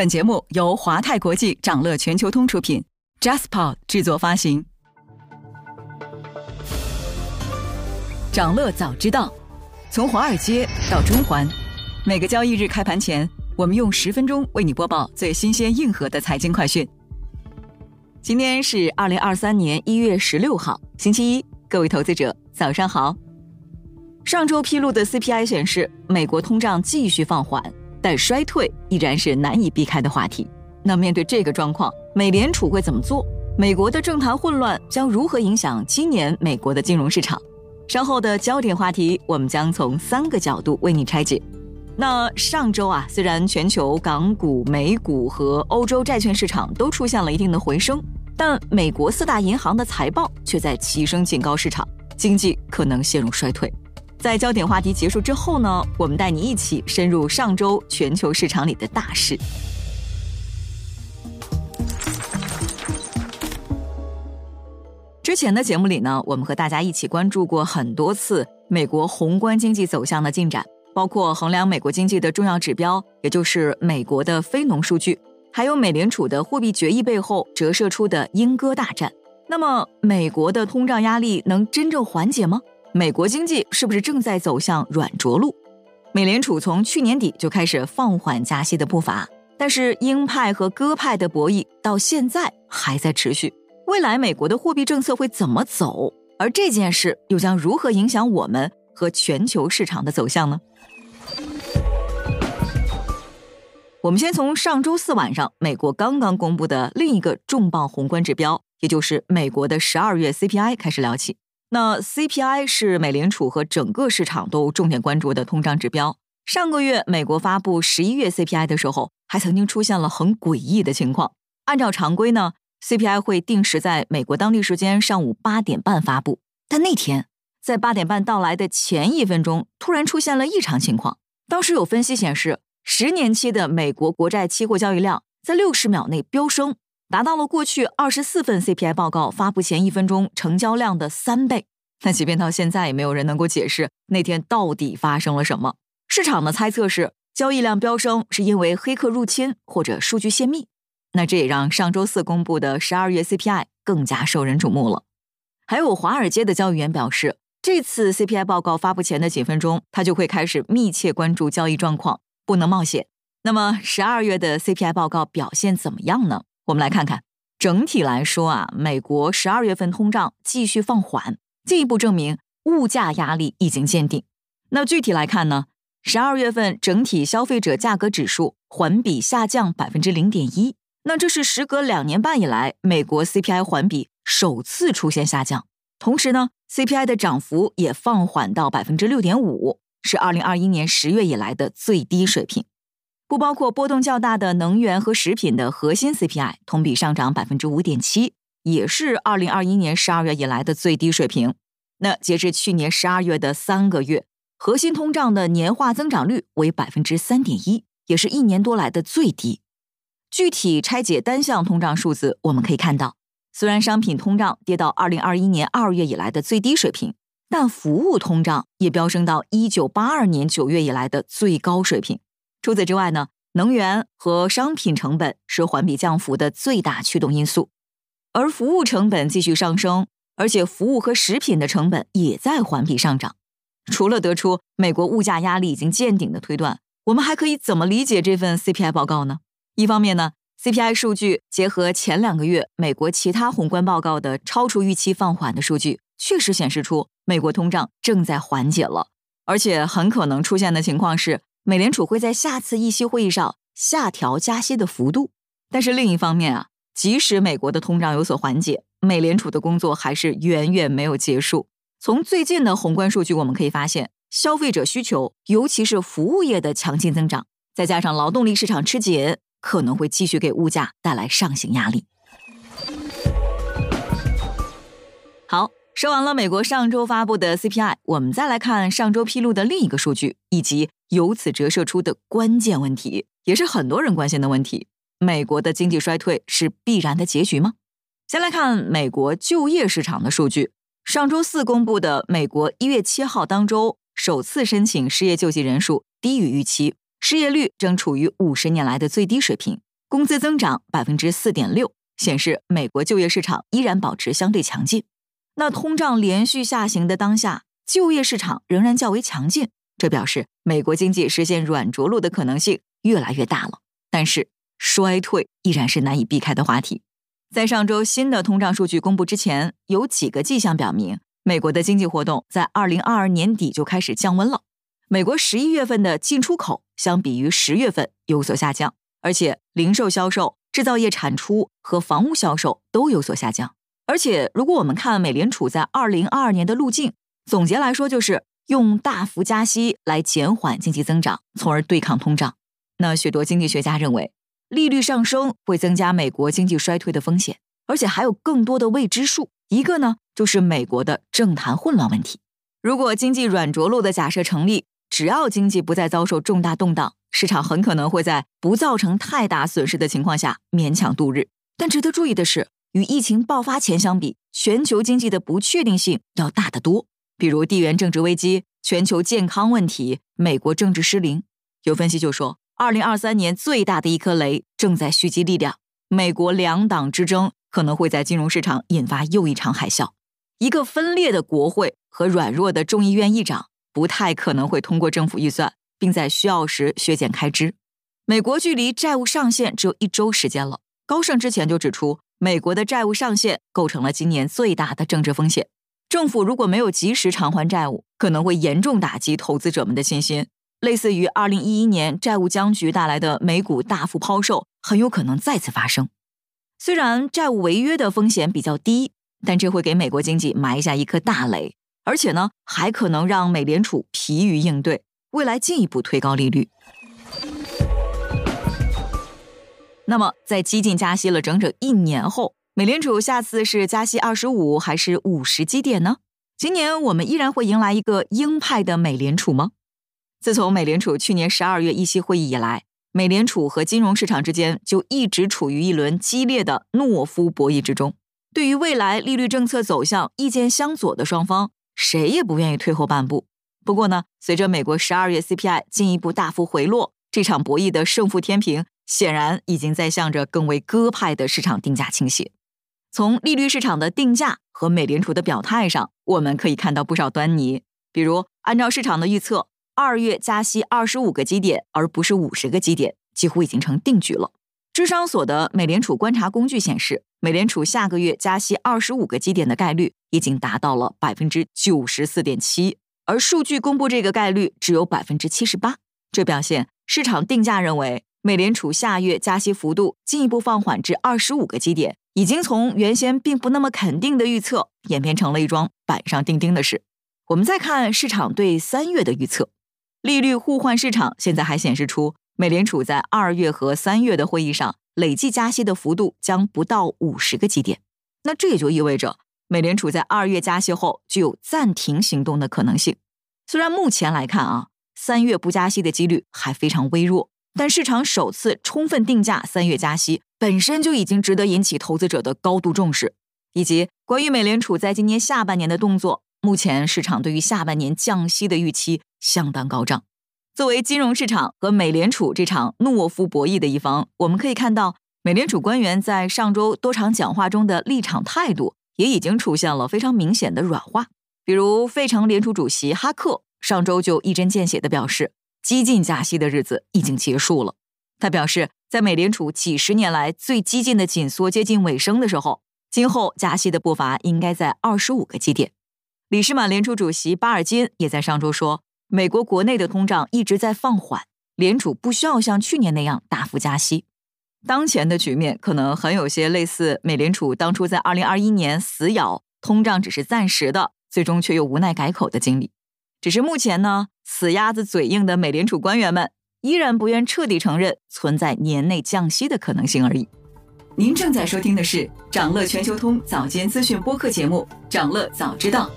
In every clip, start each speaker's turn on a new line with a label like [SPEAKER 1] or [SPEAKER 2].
[SPEAKER 1] 本节目由华泰国际掌乐全球通出品，JasPod 制作发行。掌乐早知道，从华尔街到中环，每个交易日开盘前，我们用十分钟为你播报最新鲜、硬核的财经快讯。今天是二零二三年一月十六号，星期一，各位投资者早上好。上周披露的 CPI 显示，美国通胀继续放缓。但衰退依然是难以避开的话题。那面对这个状况，美联储会怎么做？美国的政坛混乱将如何影响今年美国的金融市场？稍后的焦点话题，我们将从三个角度为你拆解。那上周啊，虽然全球港股、美股和欧洲债券市场都出现了一定的回升，但美国四大银行的财报却在齐声警告市场，经济可能陷入衰退。在焦点话题结束之后呢，我们带你一起深入上周全球市场里的大事。之前的节目里呢，我们和大家一起关注过很多次美国宏观经济走向的进展，包括衡量美国经济的重要指标，也就是美国的非农数据，还有美联储的货币决议背后折射出的鹰鸽大战。那么，美国的通胀压力能真正缓解吗？美国经济是不是正在走向软着陆？美联储从去年底就开始放缓加息的步伐，但是鹰派和鸽派的博弈到现在还在持续。未来美国的货币政策会怎么走？而这件事又将如何影响我们和全球市场的走向呢？我们先从上周四晚上美国刚刚公布的另一个重磅宏观指标，也就是美国的十二月 CPI 开始聊起。那 CPI 是美联储和整个市场都重点关注的通胀指标。上个月美国发布十一月 CPI 的时候，还曾经出现了很诡异的情况。按照常规呢，CPI 会定时在美国当地时间上午八点半发布，但那天在八点半到来的前一分钟，突然出现了异常情况。当时有分析显示，十年期的美国国债期货交易量在六十秒内飙升。达到了过去二十四份 CPI 报告发布前一分钟成交量的三倍。那即便到现在，也没有人能够解释那天到底发生了什么。市场的猜测是，交易量飙升是因为黑客入侵或者数据泄密。那这也让上周四公布的十二月 CPI 更加受人瞩目了。还有华尔街的交易员表示，这次 CPI 报告发布前的几分钟，他就会开始密切关注交易状况，不能冒险。那么十二月的 CPI 报告表现怎么样呢？我们来看看，整体来说啊，美国十二月份通胀继续放缓，进一步证明物价压力已经见顶。那具体来看呢，十二月份整体消费者价格指数环比下降百分之零点一，那这是时隔两年半以来美国 CPI 环比首次出现下降。同时呢，CPI 的涨幅也放缓到百分之六点五，是二零二一年十月以来的最低水平。不包括波动较大的能源和食品的核心 CPI 同比上涨百分之五点七，也是二零二一年十二月以来的最低水平。那截至去年十二月的三个月，核心通胀的年化增长率为百分之三点一，也是一年多来的最低。具体拆解单项通胀数字，我们可以看到，虽然商品通胀跌到二零二一年二月以来的最低水平，但服务通胀也飙升到一九八二年九月以来的最高水平。除此之外呢，能源和商品成本是环比降幅的最大驱动因素，而服务成本继续上升，而且服务和食品的成本也在环比上涨。除了得出美国物价压力已经见顶的推断，我们还可以怎么理解这份 CPI 报告呢？一方面呢，CPI 数据结合前两个月美国其他宏观报告的超出预期放缓的数据，确实显示出美国通胀正在缓解了，而且很可能出现的情况是。美联储会在下次议息会议上下调加息的幅度，但是另一方面啊，即使美国的通胀有所缓解，美联储的工作还是远远没有结束。从最近的宏观数据我们可以发现，消费者需求，尤其是服务业的强劲增长，再加上劳动力市场吃紧，可能会继续给物价带来上行压力。说完了美国上周发布的 CPI，我们再来看上周披露的另一个数据，以及由此折射出的关键问题，也是很多人关心的问题：美国的经济衰退是必然的结局吗？先来看美国就业市场的数据，上周四公布的美国一月七号当周首次申请失业救济人数低于预期，失业率正处于五十年来的最低水平，工资增长百分之四点六，显示美国就业市场依然保持相对强劲。那通胀连续下行的当下，就业市场仍然较为强劲，这表示美国经济实现软着陆的可能性越来越大了。但是衰退依然是难以避开的话题。在上周新的通胀数据公布之前，有几个迹象表明，美国的经济活动在二零二二年底就开始降温了。美国十一月份的进出口相比于十月份有所下降。而且，零售销售、制造业产出和房屋销售都有所下降。而且，如果我们看美联储在二零二二年的路径，总结来说就是用大幅加息来减缓经济增长，从而对抗通胀。那许多经济学家认为，利率上升会增加美国经济衰退的风险，而且还有更多的未知数。一个呢，就是美国的政坛混乱问题。如果经济软着陆的假设成立，只要经济不再遭受重大动荡。市场很可能会在不造成太大损失的情况下勉强度日，但值得注意的是，与疫情爆发前相比，全球经济的不确定性要大得多。比如地缘政治危机、全球健康问题、美国政治失灵。有分析就说，二零二三年最大的一颗雷正在蓄积力量，美国两党之争可能会在金融市场引发又一场海啸。一个分裂的国会和软弱的众议院议长不太可能会通过政府预算。并在需要时削减开支。美国距离债务上限只有一周时间了。高盛之前就指出，美国的债务上限构成了今年最大的政治风险。政府如果没有及时偿还债务，可能会严重打击投资者们的信心。类似于2011年债务僵局带来的美股大幅抛售，很有可能再次发生。虽然债务违约的风险比较低，但这会给美国经济埋下一颗大雷，而且呢，还可能让美联储疲于应对。未来进一步推高利率。那么，在激进加息了整整一年后，美联储下次是加息二十五还是五十基点呢？今年我们依然会迎来一个鹰派的美联储吗？自从美联储去年十二月议息会议以来，美联储和金融市场之间就一直处于一轮激烈的懦夫博弈之中。对于未来利率政策走向意见相左的双方，谁也不愿意退后半步。不过呢，随着美国十二月 CPI 进一步大幅回落，这场博弈的胜负天平显然已经在向着更为鸽派的市场定价倾斜。从利率市场的定价和美联储的表态上，我们可以看到不少端倪。比如，按照市场的预测，二月加息二十五个基点，而不是五十个基点，几乎已经成定局了。智商所的美联储观察工具显示，美联储下个月加息二十五个基点的概率已经达到了百分之九十四点七。而数据公布这个概率只有百分之七十八，这表现市场定价认为美联储下月加息幅度进一步放缓至二十五个基点，已经从原先并不那么肯定的预测演变成了一桩板上钉钉的事。我们再看市场对三月的预测，利率互换市场现在还显示出美联储在二月和三月的会议上累计加息的幅度将不到五十个基点，那这也就意味着。美联储在二月加息后具有暂停行动的可能性。虽然目前来看啊，三月不加息的几率还非常微弱，但市场首次充分定价三月加息本身就已经值得引起投资者的高度重视。以及关于美联储在今年下半年的动作，目前市场对于下半年降息的预期相当高涨。作为金融市场和美联储这场懦夫博弈的一方，我们可以看到美联储官员在上周多场讲话中的立场态度。也已经出现了非常明显的软化，比如费城联储主席哈克上周就一针见血地表示，激进加息的日子已经结束了。他表示，在美联储几十年来最激进的紧缩接近尾声的时候，今后加息的步伐应该在二十五个基点。里士满联储主席巴尔金也在上周说，美国国内的通胀一直在放缓，联储不需要像去年那样大幅加息。当前的局面可能很有些类似美联储当初在二零二一年死咬通胀只是暂时的，最终却又无奈改口的经历。只是目前呢，死鸭子嘴硬的美联储官员们依然不愿彻底承认存在年内降息的可能性而已。您正在收听的是长乐全球通早间资讯播客节目《长乐早知道》。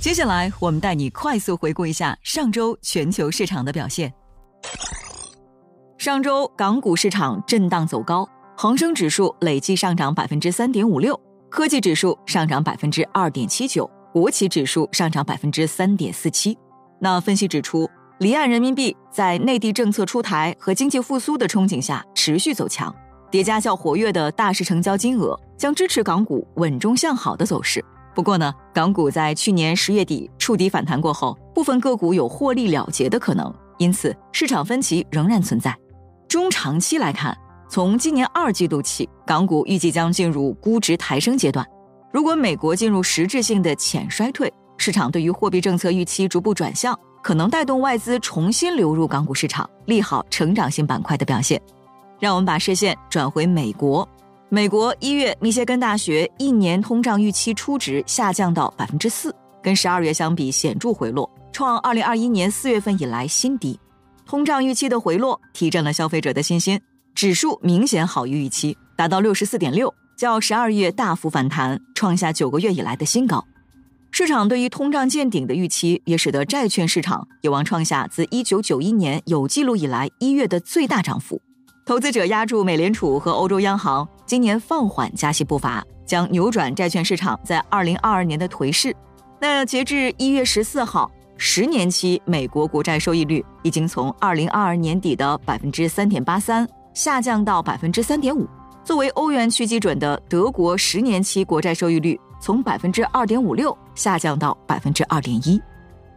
[SPEAKER 1] 接下来，我们带你快速回顾一下上周全球市场的表现。上周港股市场震荡走高，恒生指数累计上涨百分之三点五六，科技指数上涨百分之二点七九，国企指数上涨百分之三点四七。那分析指出，离岸人民币在内地政策出台和经济复苏的憧憬下持续走强，叠加较活跃的大市成交金额，将支持港股稳中向好的走势。不过呢，港股在去年十月底触底反弹过后，部分个股有获利了结的可能，因此市场分歧仍然存在。中长期来看，从今年二季度起，港股预计将进入估值抬升阶段。如果美国进入实质性的浅衰退，市场对于货币政策预期逐步转向。可能带动外资重新流入港股市场，利好成长性板块的表现。让我们把视线转回美国。美国一月密歇根大学一年通胀预期初值下降到百分之四，跟十二月相比显著回落，创二零二一年四月份以来新低。通胀预期的回落提振了消费者的信心，指数明显好于预期，达到六十四点六，较十二月大幅反弹，创下九个月以来的新高。市场对于通胀见顶的预期，也使得债券市场有望创下自1991年有记录以来一月的最大涨幅。投资者压住美联储和欧洲央行今年放缓加息步伐，将扭转债券市场在2022年的颓势。那截至一月十四号，十年期美国国债收益率已经从2022年底的百分之三点八三下降到百分之三点五。作为欧元区基准的德国十年期国债收益率。从百分之二点五六下降到百分之二点一。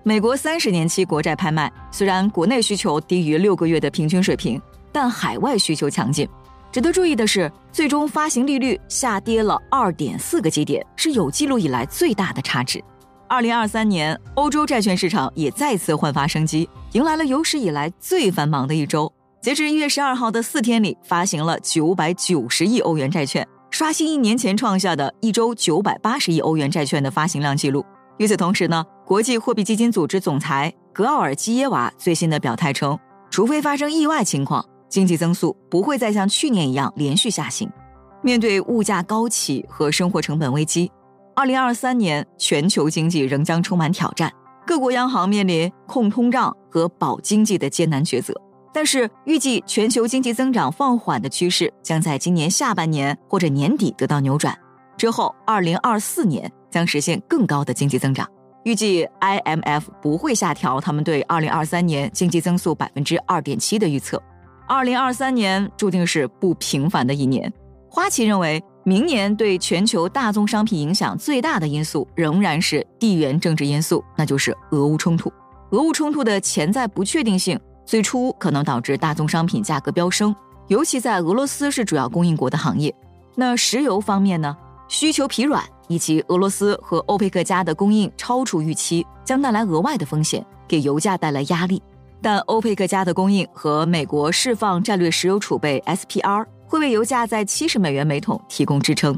[SPEAKER 1] 美国三十年期国债拍卖，虽然国内需求低于六个月的平均水平，但海外需求强劲。值得注意的是，最终发行利率下跌了二点四个基点，是有记录以来最大的差值。二零二三年，欧洲债券市场也再次焕发生机，迎来了有史以来最繁忙的一周。截至一月十二号的四天里，发行了九百九十亿欧元债券。刷新一年前创下的一周九百八十亿欧元债券的发行量记录。与此同时呢，国际货币基金组织总裁格奥尔基耶娃最新的表态称，除非发生意外情况，经济增速不会再像去年一样连续下行。面对物价高企和生活成本危机，二零二三年全球经济仍将充满挑战，各国央行面临控通胀和保经济的艰难抉择。但是，预计全球经济增长放缓的趋势将在今年下半年或者年底得到扭转，之后，二零二四年将实现更高的经济增长。预计 IMF 不会下调他们对二零二三年经济增速百分之二点七的预测。二零二三年注定是不平凡的一年。花旗认为，明年对全球大宗商品影响最大的因素仍然是地缘政治因素，那就是俄乌冲突。俄乌冲突的潜在不确定性。最初可能导致大宗商品价格飙升，尤其在俄罗斯是主要供应国的行业。那石油方面呢？需求疲软以及俄罗斯和欧佩克家的供应超出预期，将带来额外的风险，给油价带来压力。但欧佩克家的供应和美国释放战略石油储备 SPR 会为油价在七十美元每桶提供支撑。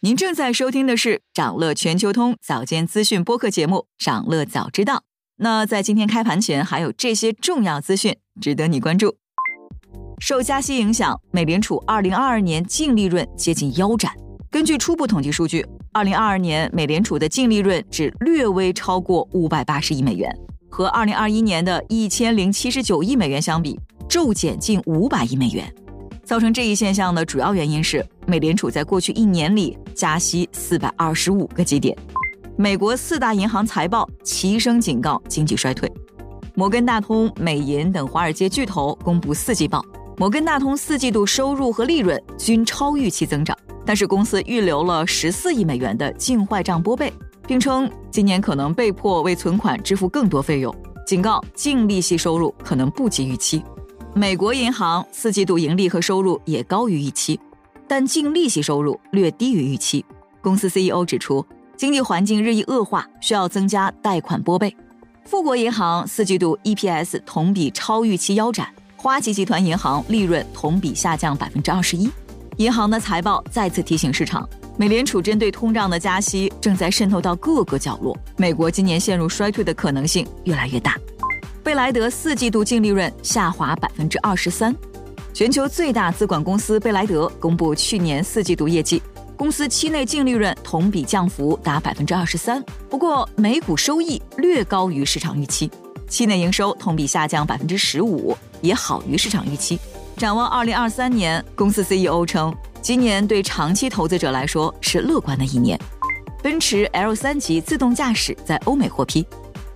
[SPEAKER 1] 您正在收听的是长乐全球通早间资讯播客节目《长乐早知道》。那在今天开盘前，还有这些重要资讯值得你关注。受加息影响，美联储2022年净利润接近腰斩。根据初步统计数据，2022年美联储的净利润只略微超过580亿美元，和2021年的一千零七十九亿美元相比，骤减近500亿美元。造成这一现象的主要原因是，美联储在过去一年里加息四百二十五个基点。美国四大银行财报齐声警告经济衰退。摩根大通、美银等华尔街巨头公布四季报，摩根大通四季度收入和利润均超预期增长，但是公司预留了十四亿美元的净坏账拨备，并称今年可能被迫为存款支付更多费用，警告净利息收入可能不及预期。美国银行四季度盈利和收入也高于预期，但净利息收入略低于预期。公司 CEO 指出，经济环境日益恶化，需要增加贷款拨备。富国银行四季度 EPS 同比超预期腰斩，花旗集团银行利润同比下降百分之二十一。银行的财报再次提醒市场，美联储针对通胀的加息正在渗透到各个角落，美国今年陷入衰退的可能性越来越大。贝莱德四季度净利润下滑百分之二十三。全球最大资管公司贝莱德公布去年四季度业绩，公司期内净利润同比降幅达百分之二十三，不过每股收益略高于市场预期，期内营收同比下降百分之十五，也好于市场预期。展望二零二三年，公司 CEO 称，今年对长期投资者来说是乐观的一年。奔驰 L 三级自动驾驶在欧美获批。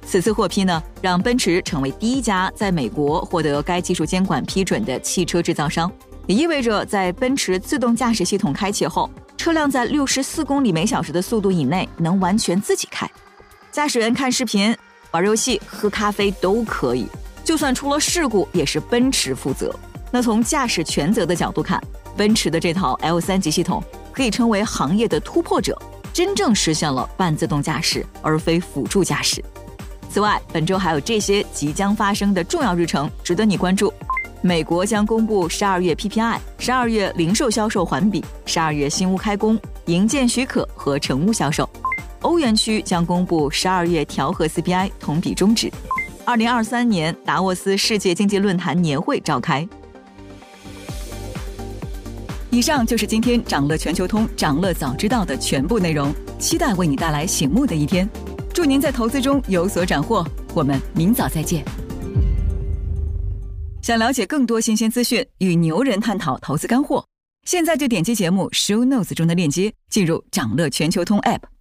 [SPEAKER 1] 此次获批呢，让奔驰成为第一家在美国获得该技术监管批准的汽车制造商，也意味着在奔驰自动驾驶系统开启后，车辆在六十四公里每小时的速度以内能完全自己开，驾驶员看视频、玩游戏、喝咖啡都可以，就算出了事故也是奔驰负责。那从驾驶全责的角度看，奔驰的这套 L 三级系统可以称为行业的突破者，真正实现了半自动驾驶而非辅助驾驶。此外，本周还有这些即将发生的重要日程值得你关注：美国将公布十二月 PPI，十二月零售销售环比，十二月新屋开工、营建许可和成屋销售；欧元区将公布十二月调和 CPI 同比终止。二零二三年达沃斯世界经济论坛年会召开。以上就是今天掌乐全球通、掌乐早知道的全部内容，期待为你带来醒目的一天。祝您在投资中有所斩获，我们明早再见。想了解更多新鲜资讯，与牛人探讨投资干货，现在就点击节目 show notes 中的链接，进入掌乐全球通 app。